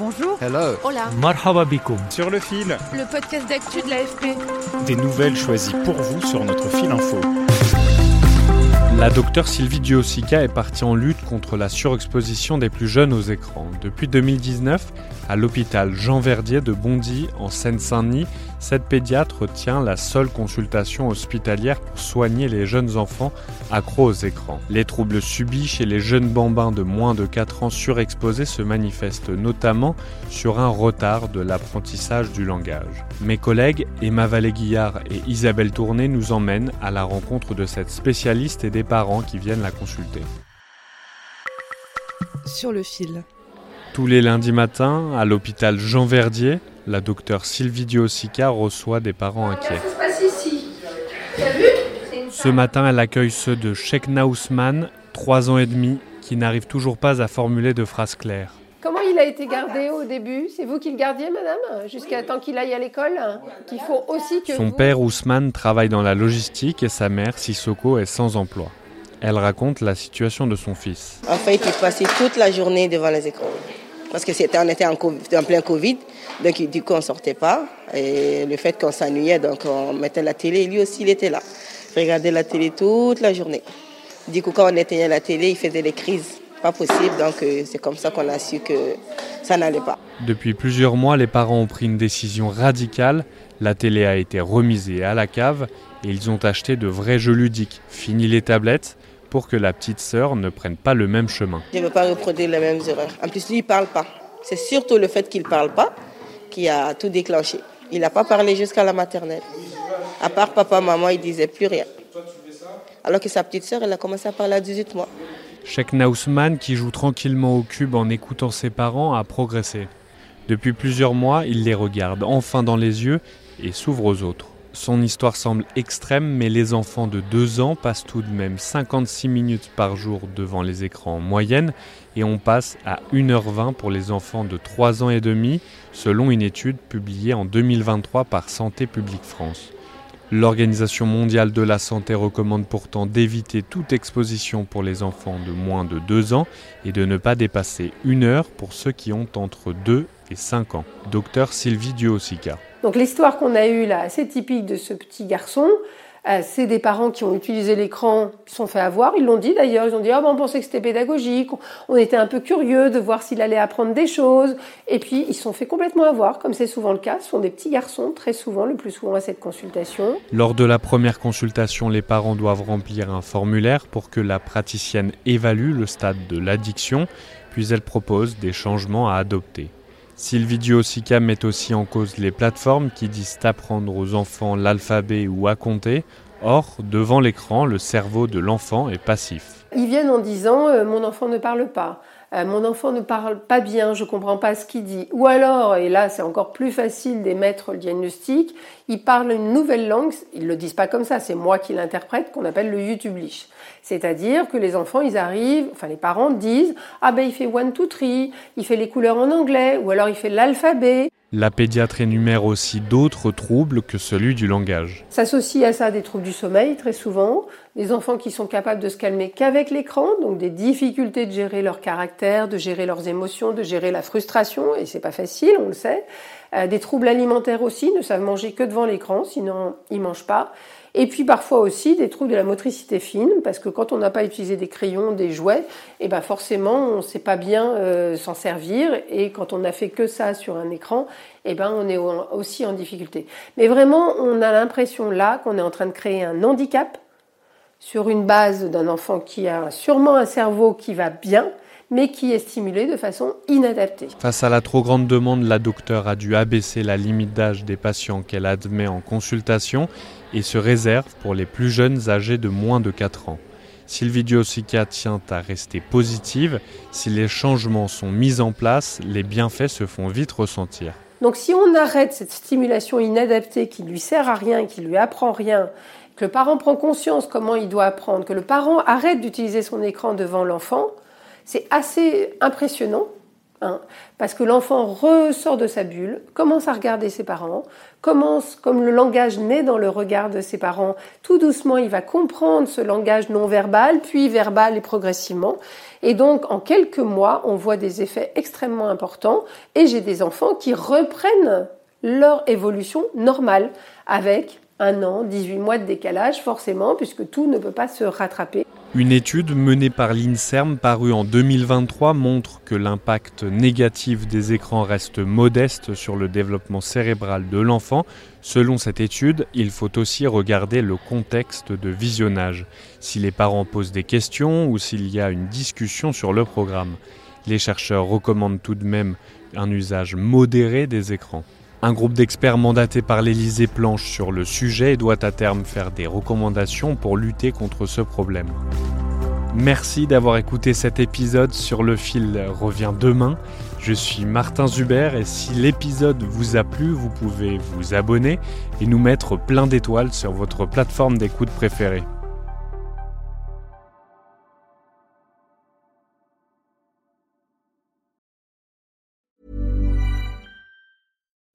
Bonjour. Hello. Hola. Marhaba bikoum. Sur le fil, Le podcast d'actu de l'AFP. des nouvelles choisies pour vous sur notre fil info. La docteure Sylvie Duosica est partie en lutte contre la surexposition des plus jeunes aux écrans. Depuis 2019, à l'hôpital Jean Verdier de Bondy, en Seine-Saint-Denis, cette pédiatre tient la seule consultation hospitalière pour soigner les jeunes enfants accros aux écrans. Les troubles subis chez les jeunes bambins de moins de 4 ans surexposés se manifestent notamment sur un retard de l'apprentissage du langage. Mes collègues Emma Vallée-Guillard et Isabelle Tourné nous emmènent à la rencontre de cette spécialiste et des parents qui viennent la consulter. Sur le fil. Tous les lundis matins, à l'hôpital Jean Verdier, la docteure Sylvie Duosica reçoit des parents inquiets. Ce matin, elle accueille ceux de Shekna Ousmane, 3 ans et demi, qui n'arrivent toujours pas à formuler de phrases claires. Comment il a été gardé au début? C'est vous qui le gardiez, madame? Jusqu'à temps qu'il aille à l'école Qu'il faut aussi que Son vous- père Ousmane travaille dans la logistique et sa mère Sissoko est sans emploi. Elle raconte la situation de son fils. En fait, il passait toute la journée devant les écrans. Parce que c'était, on était en, plein Covid, donc du coup on sortait pas. Et le fait qu'on s'ennuyait, donc on mettait la télé, lui aussi il était là. Il regardait la télé toute la journée. Du coup, quand on éteignait la télé, il faisait des crises. Pas possible, donc euh, c'est comme ça qu'on a su que ça n'allait pas. Depuis plusieurs mois, les parents ont pris une décision radicale. La télé a été remisée à la cave et ils ont acheté de vrais jeux ludiques. Fini les tablettes pour que la petite sœur ne prenne pas le même chemin. Je ne veux pas reproduire les mêmes erreurs. En plus, lui, il ne parle pas. C'est surtout le fait qu'il ne parle pas qui a tout déclenché. Il n'a pas parlé jusqu'à la maternelle. À part papa, maman, il disait plus rien. Alors que sa petite sœur, elle a commencé à parler à 18 mois. Shekna Ousmane, qui joue tranquillement au cube en écoutant ses parents, a progressé. Depuis plusieurs mois, il les regarde enfin dans les yeux et s'ouvre aux autres. Son histoire semble extrême, mais les enfants de 2 ans passent tout de même 56 minutes par jour devant les écrans en moyenne et on passe à 1h20 pour les enfants de 3 ans et demi, selon une étude publiée en 2023 par Santé publique France. L'Organisation mondiale de la santé recommande pourtant d'éviter toute exposition pour les enfants de moins de 2 ans et de ne pas dépasser une heure pour ceux qui ont entre 2 et 5 ans. Docteur Sylvie Duosica. Donc l'histoire qu'on a eue là, assez typique de ce petit garçon, euh, c'est des parents qui ont utilisé l'écran, qui se sont fait avoir. Ils l'ont dit d'ailleurs. Ils ont dit ah ben, on pensait que c'était pédagogique. On était un peu curieux de voir s'il allait apprendre des choses. Et puis ils se sont fait complètement avoir, comme c'est souvent le cas. Ce sont des petits garçons, très souvent, le plus souvent à cette consultation. Lors de la première consultation, les parents doivent remplir un formulaire pour que la praticienne évalue le stade de l'addiction, puis elle propose des changements à adopter. Sylvie Duosica met aussi en cause les plateformes qui disent apprendre aux enfants l'alphabet ou à compter. Or, devant l'écran, le cerveau de l'enfant est passif. Ils viennent en disant euh, mon enfant ne parle pas, Euh, mon enfant ne parle pas bien, je comprends pas ce qu'il dit. Ou alors, et là c'est encore plus facile d'émettre le diagnostic, ils parlent une nouvelle langue, ils le disent pas comme ça, c'est moi qui l'interprète, qu'on appelle le YouTublish. C'est-à-dire que les enfants, ils arrivent, enfin les parents disent ah ben il fait one two three, il fait les couleurs en anglais, ou alors il fait l'alphabet. La pédiatre énumère aussi d'autres troubles que celui du langage. S'associe à ça des troubles du sommeil très souvent, des enfants qui sont capables de se calmer qu'avec l'écran, donc des difficultés de gérer leur caractère, de gérer leurs émotions, de gérer la frustration, et c'est pas facile, on le sait. Euh, des troubles alimentaires aussi, ne savent manger que devant l'écran, sinon ils mangent pas. Et puis parfois aussi des troubles de la motricité fine, parce que quand on n'a pas utilisé des crayons, des jouets, et ben forcément on ne sait pas bien euh, s'en servir, et quand on n'a fait que ça sur un écran, et ben on est au- aussi en difficulté. Mais vraiment, on a l'impression là qu'on est en train de créer un handicap sur une base d'un enfant qui a sûrement un cerveau qui va bien, mais qui est stimulé de façon inadaptée. Face à la trop grande demande, la docteure a dû abaisser la limite d'âge des patients qu'elle admet en consultation et se réserve pour les plus jeunes âgés de moins de 4 ans. Sylvie Diosica tient à rester positive. Si les changements sont mis en place, les bienfaits se font vite ressentir. Donc si on arrête cette stimulation inadaptée qui lui sert à rien, qui lui apprend rien, le parent prend conscience comment il doit apprendre, que le parent arrête d'utiliser son écran devant l'enfant, c'est assez impressionnant Hein, parce que l'enfant ressort de sa bulle, commence à regarder ses parents, commence, comme le langage naît dans le regard de ses parents, tout doucement il va comprendre ce langage non verbal, puis verbal et progressivement. Et donc en quelques mois, on voit des effets extrêmement importants et j'ai des enfants qui reprennent leur évolution normale avec un an, 18 mois de décalage forcément, puisque tout ne peut pas se rattraper. Une étude menée par l'INSERM parue en 2023 montre que l'impact négatif des écrans reste modeste sur le développement cérébral de l'enfant. Selon cette étude, il faut aussi regarder le contexte de visionnage, si les parents posent des questions ou s'il y a une discussion sur le programme. Les chercheurs recommandent tout de même un usage modéré des écrans. Un groupe d'experts mandaté par l'Élysée planche sur le sujet et doit à terme faire des recommandations pour lutter contre ce problème. Merci d'avoir écouté cet épisode sur le fil revient demain. Je suis Martin Zuber et si l'épisode vous a plu, vous pouvez vous abonner et nous mettre plein d'étoiles sur votre plateforme d'écoute préférée.